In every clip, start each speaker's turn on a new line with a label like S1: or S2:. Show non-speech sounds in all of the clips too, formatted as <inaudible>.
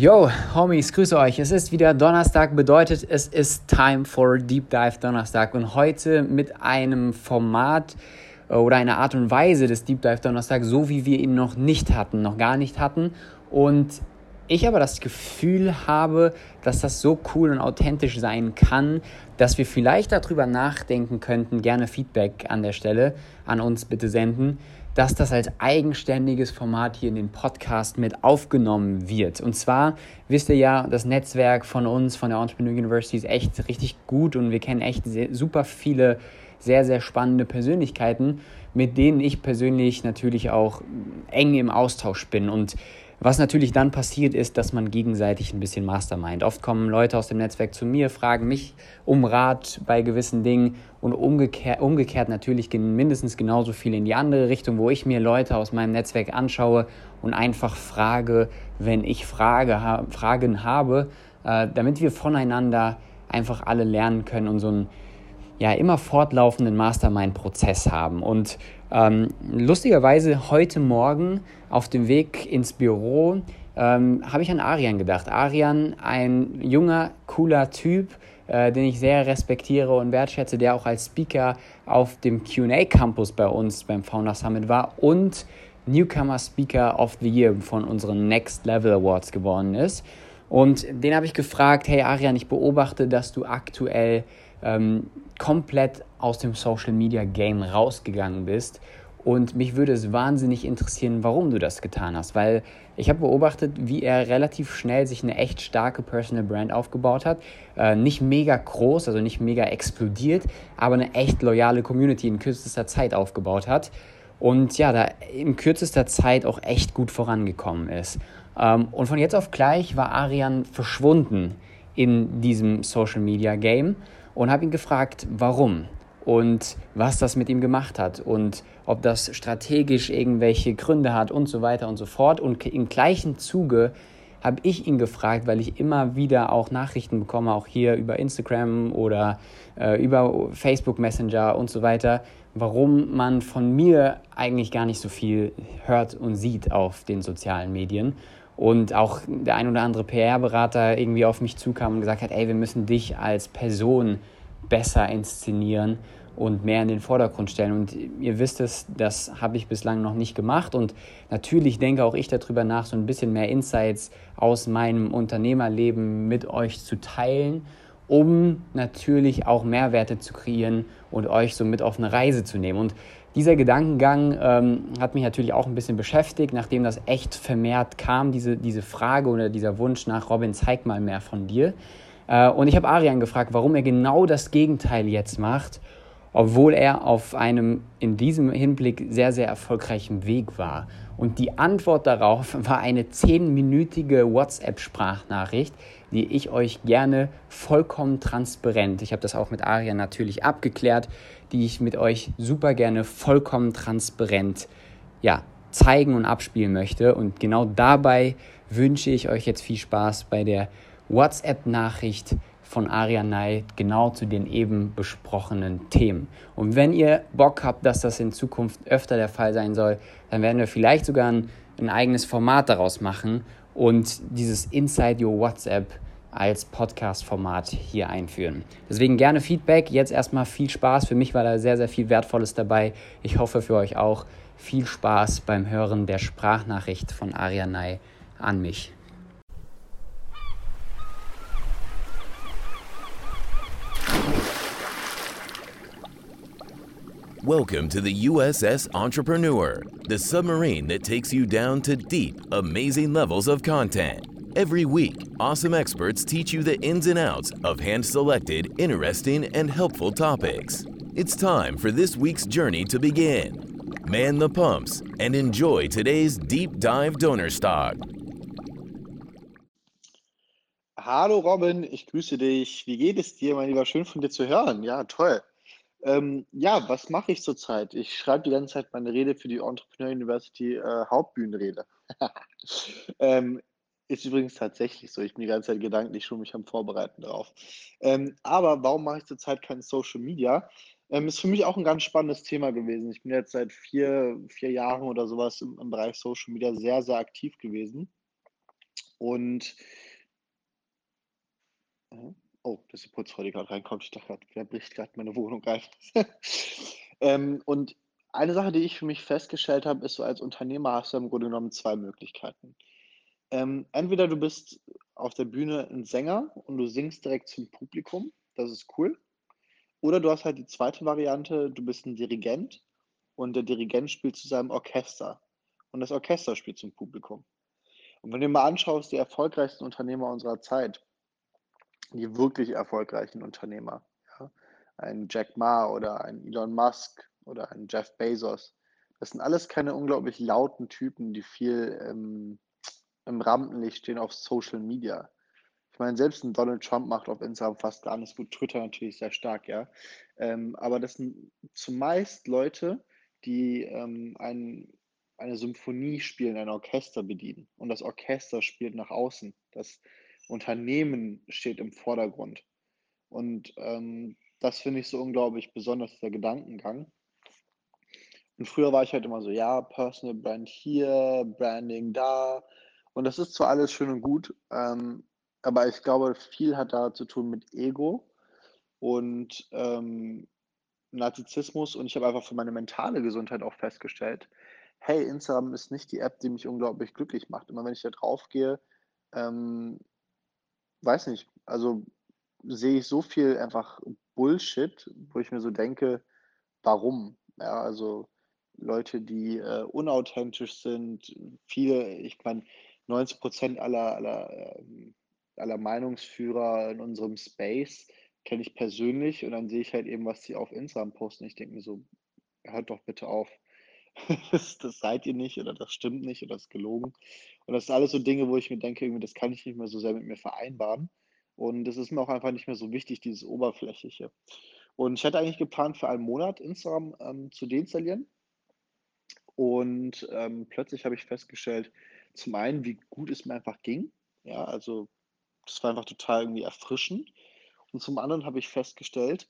S1: Yo, Homies, grüße euch. Es ist wieder Donnerstag, bedeutet es ist Time for Deep Dive Donnerstag und heute mit einem Format äh, oder einer Art und Weise des Deep Dive Donnerstag, so wie wir ihn noch nicht hatten, noch gar nicht hatten. Und ich aber das Gefühl habe, dass das so cool und authentisch sein kann, dass wir vielleicht darüber nachdenken könnten, gerne Feedback an der Stelle an uns bitte senden, dass das als eigenständiges Format hier in den Podcast mit aufgenommen wird. Und zwar wisst ihr ja, das Netzwerk von uns, von der Entrepreneur University ist echt richtig gut und wir kennen echt sehr, super viele sehr, sehr spannende Persönlichkeiten, mit denen ich persönlich natürlich auch eng im Austausch bin. Und was natürlich dann passiert ist, dass man gegenseitig ein bisschen Mastermind. Oft kommen Leute aus dem Netzwerk zu mir, fragen mich um Rat bei gewissen Dingen und umgekehrt, umgekehrt natürlich gehen mindestens genauso viel in die andere Richtung, wo ich mir Leute aus meinem Netzwerk anschaue und einfach frage, wenn ich Frage, ha Fragen habe, äh, damit wir voneinander einfach alle lernen können und so einen ja, immer fortlaufenden Mastermind-Prozess haben. Und ähm, lustigerweise heute Morgen auf dem Weg ins Büro ähm, habe ich an Arian gedacht. Arian, ein junger, cooler Typ, äh, den ich sehr respektiere und wertschätze, der auch als Speaker auf dem QA Campus bei uns beim Founder Summit war und Newcomer Speaker of the Year von unseren Next Level Awards geworden ist. Und den habe ich gefragt, hey Arian, ich beobachte, dass du aktuell ähm, komplett aus dem Social Media Game rausgegangen bist. Und mich würde es wahnsinnig interessieren, warum du das getan hast, weil ich habe beobachtet, wie er relativ schnell sich eine echt starke Personal Brand aufgebaut hat. Äh, nicht mega groß, also nicht mega explodiert, aber eine echt loyale Community in kürzester Zeit aufgebaut hat. Und ja, da in kürzester Zeit auch echt gut vorangekommen ist. Ähm, und von jetzt auf gleich war Arian verschwunden in diesem Social Media Game und habe ihn gefragt, warum und was das mit ihm gemacht hat und ob das strategisch irgendwelche Gründe hat und so weiter und so fort. Und im gleichen Zuge habe ich ihn gefragt, weil ich immer wieder auch Nachrichten bekomme, auch hier über Instagram oder äh, über Facebook Messenger und so weiter, warum man von mir eigentlich gar nicht so viel hört und sieht auf den sozialen Medien und auch der ein oder andere PR-Berater irgendwie auf mich zukam und gesagt hat, ey, wir müssen dich als Person besser inszenieren und mehr in den Vordergrund stellen. Und ihr wisst es, das habe ich bislang noch nicht gemacht. Und natürlich denke auch ich darüber nach, so ein bisschen mehr Insights aus meinem Unternehmerleben mit euch zu teilen, um natürlich auch Mehrwerte zu kreieren und euch so mit auf eine Reise zu nehmen. Und dieser Gedankengang ähm, hat mich natürlich auch ein bisschen beschäftigt, nachdem das echt vermehrt kam, diese, diese Frage oder dieser Wunsch nach, Robin, zeig mal mehr von dir. Äh, und ich habe Arian gefragt, warum er genau das Gegenteil jetzt macht, obwohl er auf einem in diesem Hinblick sehr, sehr erfolgreichen Weg war. Und die Antwort darauf <laughs> war eine zehnminütige WhatsApp-Sprachnachricht, die ich euch gerne vollkommen transparent, ich habe das auch mit Arian natürlich abgeklärt, die ich mit euch super gerne vollkommen transparent ja, zeigen und abspielen möchte. Und genau dabei wünsche ich euch jetzt viel Spaß bei der WhatsApp-Nachricht von Arianai genau zu den eben besprochenen Themen. Und wenn ihr Bock habt, dass das in Zukunft öfter der Fall sein soll, dann werden wir vielleicht sogar ein, ein eigenes Format daraus machen und dieses Inside Your WhatsApp als Podcast-Format hier einführen. Deswegen gerne Feedback. Jetzt erstmal viel Spaß. Für mich war da sehr, sehr viel Wertvolles dabei. Ich hoffe für euch auch viel Spaß beim Hören der Sprachnachricht von Arianai an mich.
S2: Welcome to the USS Entrepreneur, the submarine that takes you down to deep, amazing levels of content. Every week, awesome experts teach you the ins and outs of hand selected, interesting, and helpful topics. It's time for this week's journey to begin. Man the pumps and enjoy today's deep dive donor stock.
S3: Hallo Robin, ich grüße dich. Wie geht es dir, mein Lieber? Schön von dir zu hören. Ja, toll. Ähm, ja, was mache ich zurzeit? Ich schreibe die ganze Zeit meine Rede für die Entrepreneur University äh, Hauptbühnenrede. <laughs> ähm, ist übrigens tatsächlich so. Ich bin die ganze Zeit gedanklich schon mich am Vorbereiten drauf. Ähm, aber warum mache ich zurzeit kein Social Media? Ähm, ist für mich auch ein ganz spannendes Thema gewesen. Ich bin jetzt seit vier, vier Jahren oder sowas im, im Bereich Social Media sehr, sehr aktiv gewesen. Und Mhm. Oh, dass die Putzfrau, die gerade reinkommt. Ich dachte grad, wer bricht gerade meine Wohnung ein? <laughs> Ähm, und eine Sache, die ich für mich festgestellt habe, ist so als Unternehmer hast du im Grunde genommen 2 Möglichkeiten. Ähm, entweder du bist auf der Bühne 'n Sänger und du singst direkt zum Publikum, das ist cool. Oder du hast halt die zweite Variante, du bist 'n Dirigent und der Dirigent spielt zu seinem Orchester und das Orchester spielt zum Publikum. Und wenn du dir mal anschaust, die erfolgreichsten Unternehmer unserer Zeit die wirklich erfolgreichen Unternehmer, ja, ein Jack Ma oder ein Elon Musk oder ein Jeff Bezos. Das sind alles keine unglaublich lauten Typen, die viel ähm, im Rampenlicht stehen auf Social Media. Ich meine, selbst ein Donald Trump macht auf Instagram fast gar nichts gut, Twitter natürlich sehr stark, ja. Ähm, aber das sind zumeist Leute, die ähm, ein, eine Symphonie spielen, ein Orchester bedienen. Und das Orchester spielt nach außen. Das Unternehmen steht im Vordergrund. Und ähm, das finde ich so unglaublich besonders, der Gedankengang. Und früher war ich halt immer so, ja, Personal Brand hier, Branding da. Und das ist zwar alles schön und gut, ähm, aber ich glaube, viel hat da zu tun mit Ego und ähm, Narzissmus. Und ich habe einfach für meine mentale Gesundheit auch festgestellt, hey, Instagram ist nicht die App, die mich unglaublich glücklich macht. Immer wenn ich da drauf gehe, ähm, weiß nicht, also sehe ich so viel einfach Bullshit, wo ich mir so denke, warum? Ja, also Leute, die äh, unauthentisch sind, viele, ich meine, 90 Prozent aller, aller, ähm, aller Meinungsführer in unserem Space kenne ich persönlich und dann sehe ich halt eben, was sie auf Instagram posten. Ich denke mir so, hört doch bitte auf. <laughs> Das, das seid ihr nicht oder das stimmt nicht oder das ist gelogen. Und das sind alles so Dinge, wo ich mir denke, irgendwie, das kann ich nicht mehr so sehr mit mir vereinbaren. Und das ist mir auch einfach nicht mehr so wichtig, dieses Oberflächliche. Und ich hatte eigentlich geplant, für einen Monat Instagram ähm, zu deinstallieren. Und ähm, plötzlich habe ich festgestellt, zum einen, wie gut es mir einfach ging. Ja, also das war einfach total irgendwie erfrischend. Und zum anderen habe ich festgestellt,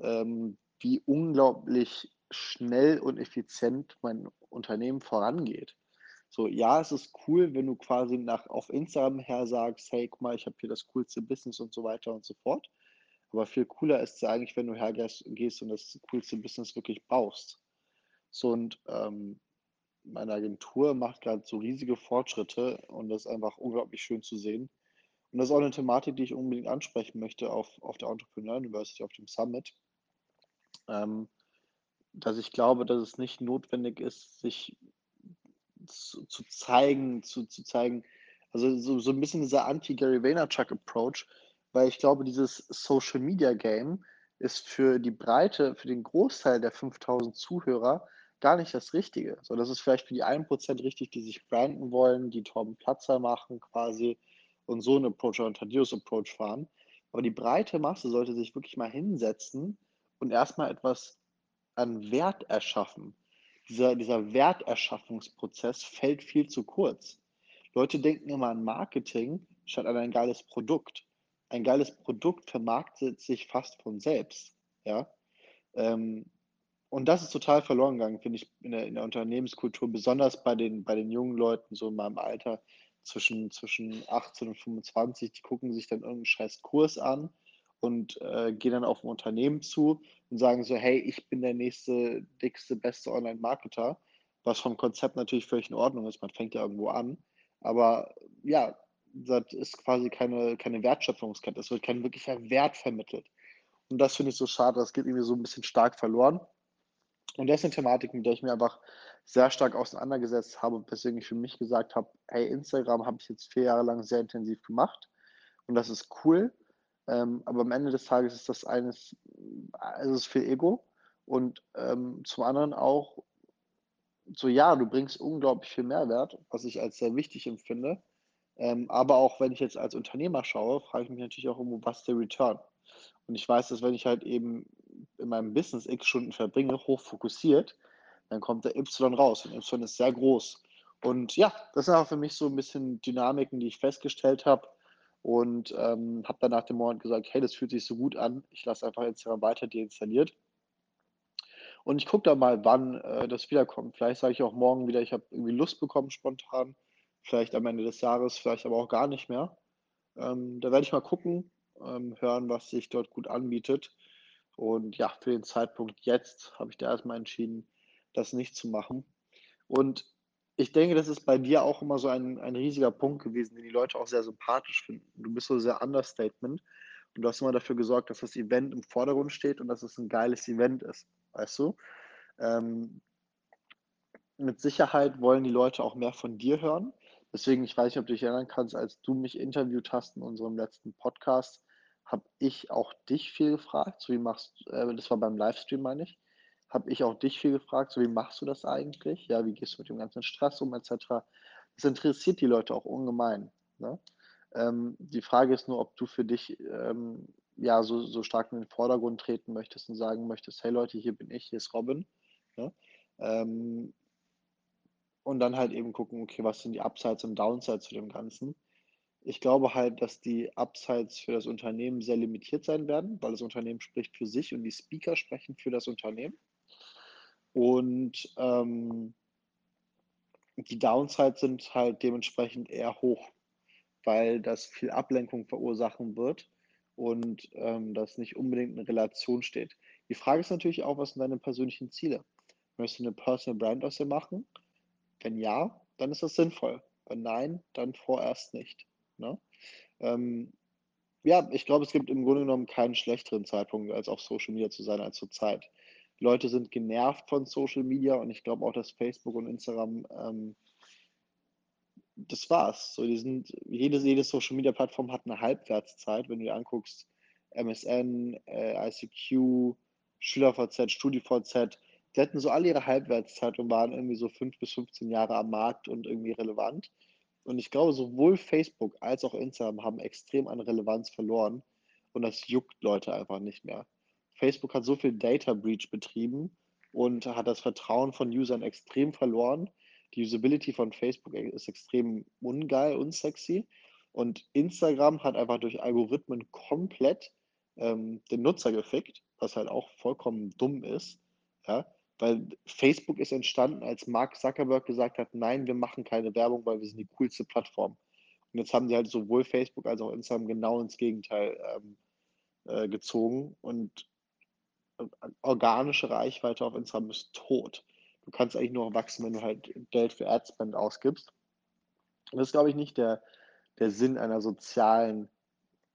S3: ähm, wie unglaublich schnell und effizient mein Unternehmen vorangeht. So, ja, es ist cool, wenn du quasi nach auf Instagram her sagst: „Hey, guck mal, ich habe hier das coolste Business“ und so weiter und so fort. Aber viel cooler ist es eigentlich, wenn du hergehst gehst und das coolste Business wirklich baust. So und, ähm, meine Agentur macht gerade so riesige Fortschritte und das ist einfach unglaublich schön zu sehen. Und das ist auch eine Thematik, die ich unbedingt ansprechen möchte auf auf der Entrepreneur University, auf dem Summit. Ähm, dass ich glaube, dass es nicht notwendig ist, sich zu, zu zeigen, zu, zu zeigen, also so, so ein bisschen dieser Anti-Gary Vaynerchuk-Approach, weil ich glaube, dieses Social Media Game ist für die Breite, für den Großteil der 5000 Zuhörer gar nicht das Richtige. So, das ist vielleicht für die 1% richtig, die sich branden wollen, die Torben Platzer machen quasi und so einen Approach oder einen Thaddeus Approach fahren. Aber die breite Masse sollte sich wirklich mal hinsetzen und erstmal etwas an Wert erschaffen. Dieser, dieser Werterschaffungsprozess fällt viel zu kurz. Leute denken immer an Marketing statt an ein geiles Produkt. Ein geiles Produkt vermarktet sich fast von selbst. Ja? Ähm, und das ist total verloren gegangen, finde ich, in der, in der Unternehmenskultur, besonders bei den, bei den jungen Leuten, so in meinem Alter, zwischen, zwischen 18 und 25, die gucken sich dann irgendeinen scheiß Kurs an und äh, gehen dann auf ein Unternehmen zu und sagen so, hey, ich bin der nächste, dickste, beste Online-Marketer, was vom Konzept natürlich völlig in Ordnung ist, man fängt ja irgendwo an, aber ja, das ist quasi keine, keine Wertschöpfungskette, es wird kein wirklicher Wert vermittelt. Und das finde ich so schade, das geht irgendwie so ein bisschen stark verloren. Und das sind Thematiken, mit der ich mir einfach sehr stark auseinandergesetzt habe, weswegen ich für mich gesagt habe, hey, Instagram habe ich jetzt vier Jahre lang sehr intensiv gemacht und das ist cool. Ähm, aber am Ende des Tages ist das eines, also es ist viel Ego und ähm, zum anderen auch so, ja, du bringst unglaublich viel Mehrwert, was ich als sehr wichtig empfinde. Ähm, aber auch wenn ich jetzt als Unternehmer schaue, frage ich mich natürlich auch immer, was der Return? Und ich weiß, dass wenn ich halt eben in meinem Business x Stunden verbringe, hoch fokussiert, dann kommt der Y raus und Y ist sehr groß. Und ja, das sind auch für mich so ein bisschen Dynamiken, die ich festgestellt habe und ähm, habe dann nach dem Monat gesagt, hey, das fühlt sich so gut an, ich lasse einfach Instagram weiter deinstalliert. Und ich gucke da mal, wann äh, das wiederkommt. Vielleicht sage ich auch morgen wieder, ich habe irgendwie Lust bekommen spontan. vielleicht am Ende des Jahres, vielleicht aber auch gar nicht mehr. Ähm, da werde ich mal gucken, ähm, hören, was sich dort gut anbietet. Und ja, für den Zeitpunkt jetzt habe ich da erstmal entschieden, das nicht zu machen. Und ich denke, das ist bei dir auch immer so ein, ein riesiger Punkt gewesen, den die Leute auch sehr sympathisch finden. Du bist so sehr Understatement und du hast immer dafür gesorgt, dass das Event im Vordergrund steht und dass es ein geiles Event ist. Weißt du? Ähm, mit Sicherheit wollen die Leute auch mehr von dir hören. Deswegen, ich weiß nicht, ob du dich erinnern kannst, als du mich interviewt hast in unserem letzten Podcast, habe ich auch dich viel gefragt, so wie machst, äh, das war beim Livestream, meine ich, habe ich auch dich viel gefragt, so wie machst du das eigentlich? Ja, wie gehst du mit dem ganzen Stress um, etc. Das interessiert die Leute auch ungemein. Ne? Ähm, die Frage ist nur, ob du für dich ähm, ja so, so stark in den Vordergrund treten möchtest und sagen möchtest, hey Leute, hier bin ich, hier ist Robin. Ne? Ähm, und dann halt eben gucken, okay, was sind die Upsides und Downsides zu dem Ganzen. Ich glaube halt, dass die Upsides für das Unternehmen sehr limitiert sein werden, weil das Unternehmen spricht für sich und die Speaker sprechen für das Unternehmen. Und ähm, die Downsides sind halt dementsprechend eher hoch, weil das viel Ablenkung verursachen wird und ähm, das nicht unbedingt in Relation steht. Die Frage ist natürlich auch, was sind deine persönlichen Ziele? Möchtest du eine Personal Brand aus dir machen? Wenn ja, dann ist das sinnvoll. Wenn nein, dann vorerst nicht. Ne? Ähm, ja, ich glaube, es gibt im Grunde genommen keinen schlechteren Zeitpunkt, als auf Social Media zu sein als zur Zeit. Leute sind genervt von Social Media und ich glaube auch, dass Facebook und Instagram ähm, das war's. So, die sind, jede, jede Social Media Plattform hat eine Halbwertszeit. Wenn du dir anguckst, MSN, äh, ICQ, SchülerVZ, StudiVZ, die hatten so alle ihre Halbwertszeit und waren irgendwie so fünf bis 15 Jahre am Markt und irgendwie relevant. Und ich glaube, sowohl Facebook als auch Instagram haben extrem an Relevanz verloren. Und das juckt Leute einfach nicht mehr. Facebook hat so viel Data Breach betrieben und hat das Vertrauen von Usern extrem verloren. Die Usability von Facebook ist extrem ungeil, unsexy. Und Instagram hat einfach durch Algorithmen komplett ähm, den Nutzer gefickt, was halt auch vollkommen dumm ist. Ja? Weil Facebook ist entstanden, als Mark Zuckerberg gesagt hat, nein, wir machen keine Werbung, weil wir sind die coolste Plattform. Und jetzt haben sie halt sowohl Facebook als auch Instagram genau ins Gegenteil ähm, äh, gezogen. Und organische Reichweite auf Instagram ist tot. Du kannst eigentlich nur wachsen, wenn du halt Geld für Adspend ausgibst. Das ist, glaube ich, nicht der, der Sinn einer sozialen,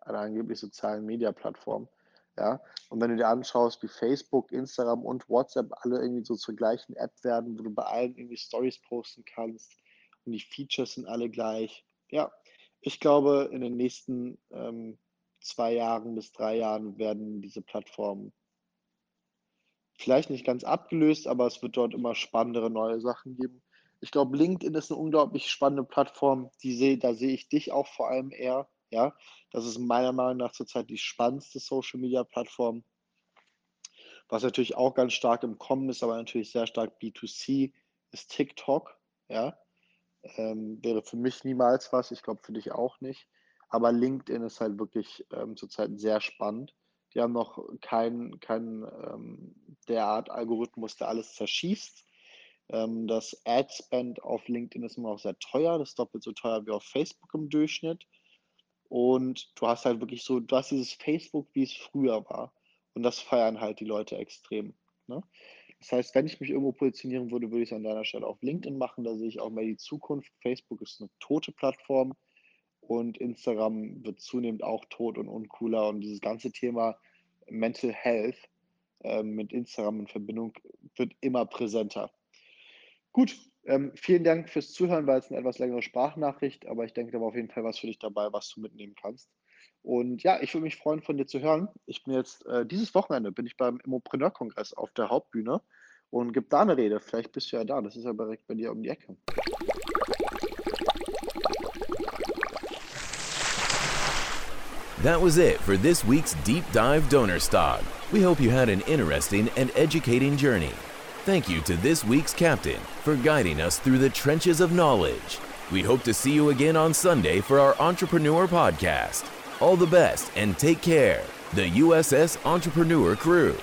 S3: einer angeblich sozialen Media-Plattform. Ja? Und wenn du dir anschaust, wie Facebook, Instagram und WhatsApp alle irgendwie so zur gleichen App werden, wo du bei allen irgendwie Stories posten kannst und die Features sind alle gleich. Ja, ich glaube, in den nächsten ähm, zwei Jahren bis drei Jahren werden diese Plattformen vielleicht nicht ganz abgelöst, aber es wird dort immer spannendere neue Sachen geben. Ich glaube, LinkedIn ist eine unglaublich spannende Plattform. Die seh, da sehe ich dich auch vor allem eher. Ja, das ist meiner Meinung nach zurzeit die spannendste Social Media Plattform. Was natürlich auch ganz stark im Kommen ist, aber natürlich sehr stark B2C, ist TikTok. Ja, ähm, wäre für mich niemals was. Ich glaube für dich auch nicht. Aber LinkedIn ist halt wirklich ähm, zurzeit sehr spannend. Die haben noch keinen kein, ähm, derart Algorithmus, der alles zerschießt. Ähm, das Ad-Spend auf LinkedIn ist immer noch sehr teuer. Das ist doppelt so teuer wie auf Facebook im Durchschnitt. Und du hast halt wirklich so, du hast dieses Facebook, wie es früher war. Und das feiern halt die Leute extrem. Ne? Das heißt, wenn ich mich irgendwo positionieren würde, würde ich es an deiner Stelle auf LinkedIn machen. Da sehe ich auch mehr die Zukunft. Facebook ist eine tote Plattform und Instagram wird zunehmend auch tot und uncooler. Und dieses ganze Thema Mental Health äh, mit Instagram in Verbindung wird immer präsenter. Gut, ähm, vielen Dank fürs Zuhören, weil es eine etwas längere Sprachnachricht, aber ich denke, da war auf jeden Fall was für dich dabei, was du mitnehmen kannst. Und ja, ich würde mich freuen, von dir zu hören. Ich bin jetzt, äh, dieses Wochenende bin ich beim Immopreneur-Kongress auf der Hauptbühne und gebe da eine Rede. Vielleicht bist du ja da, das ist ja direkt bei dir um die Ecke.
S2: That was it for this week's Deep Dive Donnerstag. We hope you had an interesting and educating journey. Thank you to this week's captain for guiding us through the trenches of knowledge. We hope to see you again on Sunday for our Entrepreneur Podcast. All the best and take care. The USS Entrepreneur Crew.